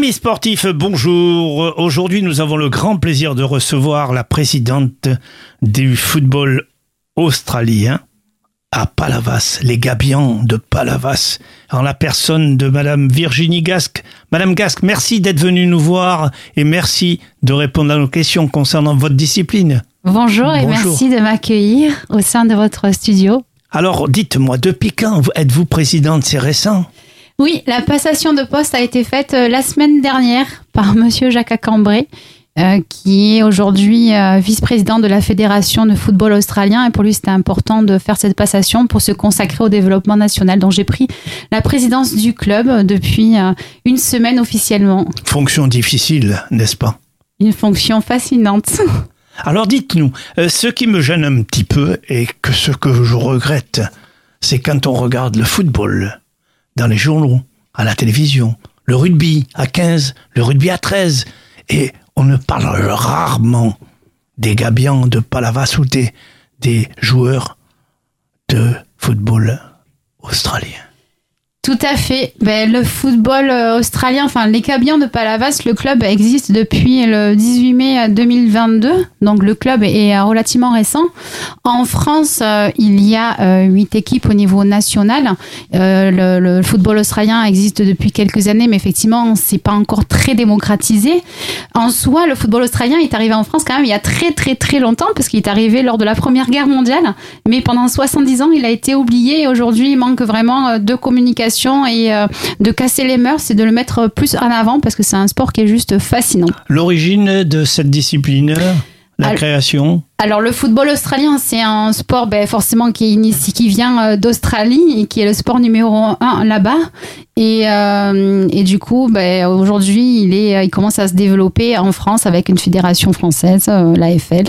Amis sportifs, bonjour. Aujourd'hui, nous avons le grand plaisir de recevoir la présidente du football australien à Palavas, les Gabians de Palavas, en la personne de Madame Virginie Gasque. Madame Gasque, merci d'être venue nous voir et merci de répondre à nos questions concernant votre discipline. Bonjour et Bonjour. merci de m'accueillir au sein de votre studio. Alors, dites-moi, depuis quand êtes-vous présidente? C'est récent Oui, la passation de poste a été faite euh, la semaine dernière par Monsieur Jacques Acambré, euh, qui est aujourd'hui euh, vice-président de la Fédération de football australien. Et pour lui, c'était important de faire cette passation pour se consacrer au développement national. Donc j'ai pris la présidence du club depuis euh, une semaine officiellement. Fonction difficile, n'est-ce pas? Une fonction fascinante. Alors dites-nous, ce qui me gêne un petit peu et que ce que je regrette, c'est quand on regarde le football dans les journaux, à la télévision, le rugby à 15, le rugby à 13, et on ne parle rarement des gabians de Palavas ou des, des joueurs de football australien. Tout à fait. Ben, le football euh, australien, enfin les Cabians de Palavas, le club existe depuis le 18 mai 2022, donc le club est euh, relativement récent. En France, euh, il y a huit équipes au niveau national. Le, le football australien existe depuis quelques années, mais effectivement, c'est pas encore très démocratisé. En soi, le football australien est arrivé en France quand même il y a très très très longtemps, parce qu'il est arrivé lors de la Première Guerre mondiale, mais pendant 70 ans, il a été oublié et aujourd'hui, il manque vraiment de communication et euh, de casser les mœurs et de le mettre plus en avant parce que c'est un sport qui est juste fascinant. L'origine de cette discipline, la création? Alors le football australien, c'est un sport ben, forcément qui, est qui vient euh, d'Australie et qui est le sport numéro un là-bas. Et, euh, et du coup, ben, aujourd'hui, il, est, il commence à se développer en France avec une fédération française, l'AFL,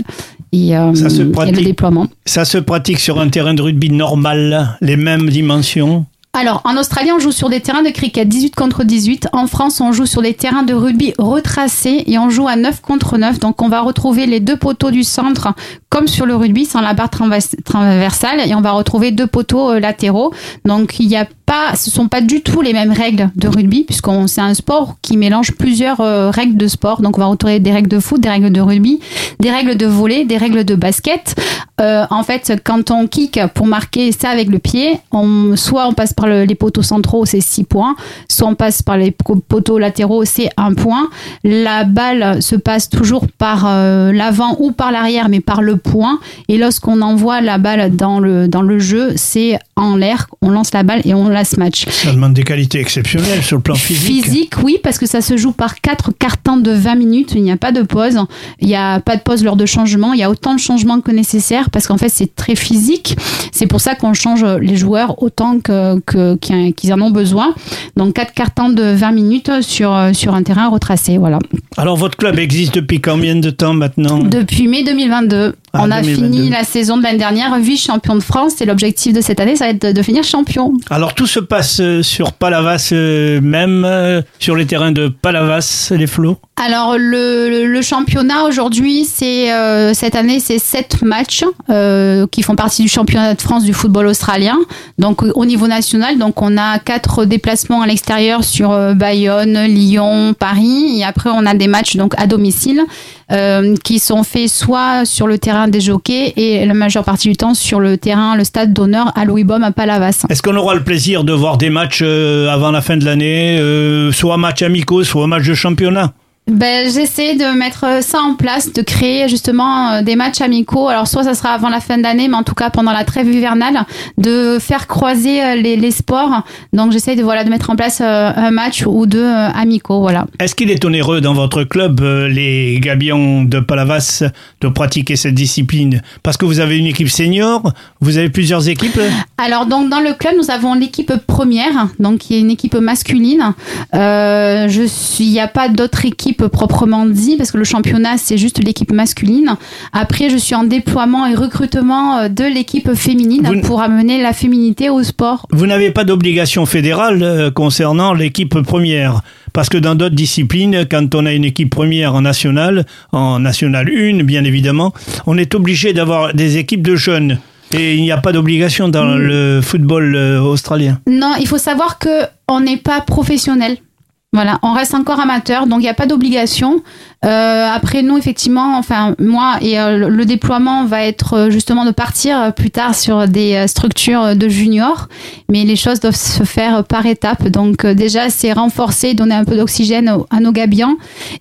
et, euh, Ça se et le déploiement. Ça se pratique sur un terrain de rugby normal, les mêmes dimensions? Alors, en Australie, on joue sur des terrains de cricket 18 contre 18. En France, on joue sur des terrains de rugby retracés et on joue à 9 contre 9. Donc, on va retrouver les deux poteaux du centre comme sur le rugby sans la barre transvers- transversale et on va retrouver deux poteaux euh, latéraux. Donc, il y a pas, ce sont pas du tout les mêmes règles de rugby puisqu'on c'est un sport qui mélange plusieurs euh, règles de sport. Donc, on va retrouver des règles de foot, des règles de rugby, des règles de volley, des règles de basket. Euh, en fait, quand on kick pour marquer ça avec le pied, on, soit on passe par le- les poteaux centraux, c'est 6 points, soit on passe par les po- poteaux latéraux, c'est 1 point. La balle se passe toujours par euh, l'avant ou par l'arrière, mais par le point. Et lorsqu'on envoie la balle dans le, dans le jeu, c'est en l'air, on lance la balle et on la smash. Ça demande des qualités exceptionnelles sur le plan physique. oui, parce que ça se joue par quatre cartons de 20 minutes. Il n'y a pas de pause. Il n'y a pas de pause lors de changement. Il y a autant de changements que nécessaire parce qu'en fait, c'est très physique. C'est pour ça qu'on change les joueurs autant que, que- qu'ils qu'ils en ont besoin. Donc, quatre cartons de 20 minutes sur, sur un terrain retracé. Voilà. Alors, votre club existe depuis combien de temps maintenant? Depuis mai 2022, Ah, on a 2022. fini la saison de l'année dernière vice-champion de France. Et l'objectif de cette année, ça va être de, finir champion. Alors, tout se passe euh, sur Palavas euh, même, euh, sur les terrains de Palavas, les flots? Alors le, championnat aujourd'hui, c'est euh, cette année, c'est sept matchs euh, qui font partie du championnat de France du football australien. Donc au niveau national, donc on a quatre déplacements à l'extérieur sur Bayonne, Lyon, Paris, et après on a des matchs donc à domicile euh, qui sont faits soit sur le terrain des jockeys et la majeure partie du temps sur le terrain, le stade d'honneur à Louis Baume à Palavas. Est-ce qu'on aura le plaisir de voir des matchs euh, avant la fin de l'année, euh, soit match amicaux, soit match de championnat? Ben, j'essaie de mettre ça en place, de créer justement euh, des matchs amicaux. Alors, soit ça sera avant la fin d'année, mais en tout cas pendant la trêve hivernale, de faire croiser euh, les, les sports. Donc, j'essaie de, voilà, de mettre en place euh, un match ou deux amicaux. Voilà. Est-ce qu'il est onéreux dans votre club, les Gabions de Palavas, de pratiquer cette discipline? Parce que vous avez une équipe senior, vous avez plusieurs équipes Alors, donc, dans le club, nous avons l'équipe première, donc qui est une équipe masculine. Euh, je suis, il n'y a pas d'autre équipe proprement dit, parce que le championnat, c'est juste l'équipe masculine. Après, je suis en déploiement et recrutement euh, de l'équipe féminine Vous pour amener la féminité au sport. Vous n'avez pas d'obligation fédérale euh, concernant l'équipe première. Parce que dans d'autres disciplines, quand on a une équipe première en nationale, en nationale 1, bien évidemment, on est obligé d'avoir des équipes de jeunes. Et il n'y a pas d'obligation dans Mm. le football euh, australien. Non, il faut savoir que on n'est pas professionnel. Voilà, on reste encore amateur, donc il n'y a pas d'obligation. Euh, après nous, effectivement, enfin moi et euh, le déploiement va être euh, justement de partir plus tard sur des structures de juniors, mais les choses doivent se faire par étapes. Donc déjà, c'est renforcer, donner un peu d'oxygène à nos gabions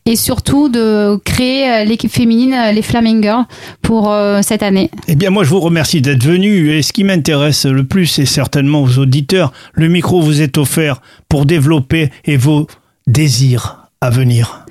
et surtout de créer l'équipe féminine, les Flaming Girls, pour cette année. Eh bien, moi, je vous remercie d'être venu. Et ce qui m'intéresse le plus, c'est certainement aux auditeurs. Le micro vous est offert pour développer et vos désir à venir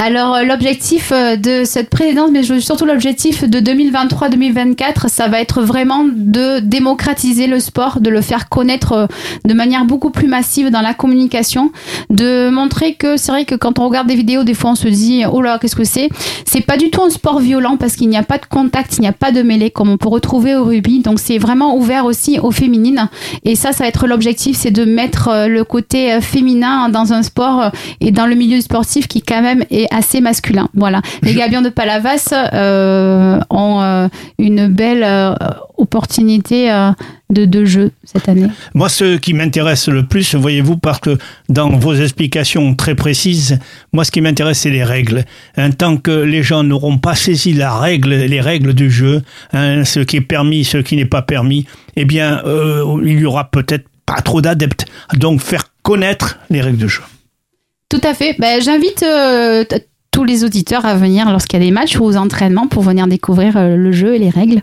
alors euh, l'objectif euh, de cette présidence, mais surtout l'objectif de 2023-2024, ça va être vraiment de démocratiser le sport, de le faire connaître euh, de manière beaucoup plus massive dans la communication, de montrer que c'est vrai que quand on regarde des vidéos, des fois on se dit oh là qu'est-ce que c'est? C'est pas du tout un sport violent parce qu'il n'y a pas de contact, il n'y a pas de mêlée comme on peut retrouver au rugby. Donc c'est vraiment ouvert aussi aux féminines. Et ça, ça va être l'objectif, c'est de mettre le côté féminin dans un sport et dans le milieu sportif qui quand même est assez masculin. Voilà. Les Gabions de Palavas euh, ont euh, une belle euh, opportunité de, de, jeu cette année. Moi, ce qui m'intéresse le plus, voyez-vous, parce que dans vos explications très précises, moi, ce qui m'intéresse, c'est les règles. Un tant que les gens n'auront pas saisi la règle, les règles du jeu, hein, ce qui est permis, ce qui n'est pas permis, eh bien, il y aura peut-être pas trop d'adeptes. Donc, faire connaître les règles du jeu. Tout à fait. Ben, J'invite euh, tous les auditeurs à venir lorsqu'il y a des matchs ou aux entraînements pour venir découvrir euh, le jeu et les règles.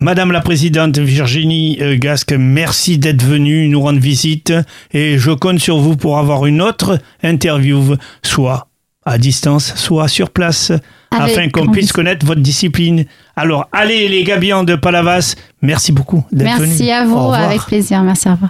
Madame la Présidente Virginie euh, Gasque, merci d'être venue nous rendre visite et je compte sur vous pour avoir une autre interview, soit à distance, soit sur place, afin qu'on puisse connaître votre discipline. Alors, allez les Gabians de Palavas, merci beaucoup d'être venus. Merci à vous, avec plaisir, merci à vous.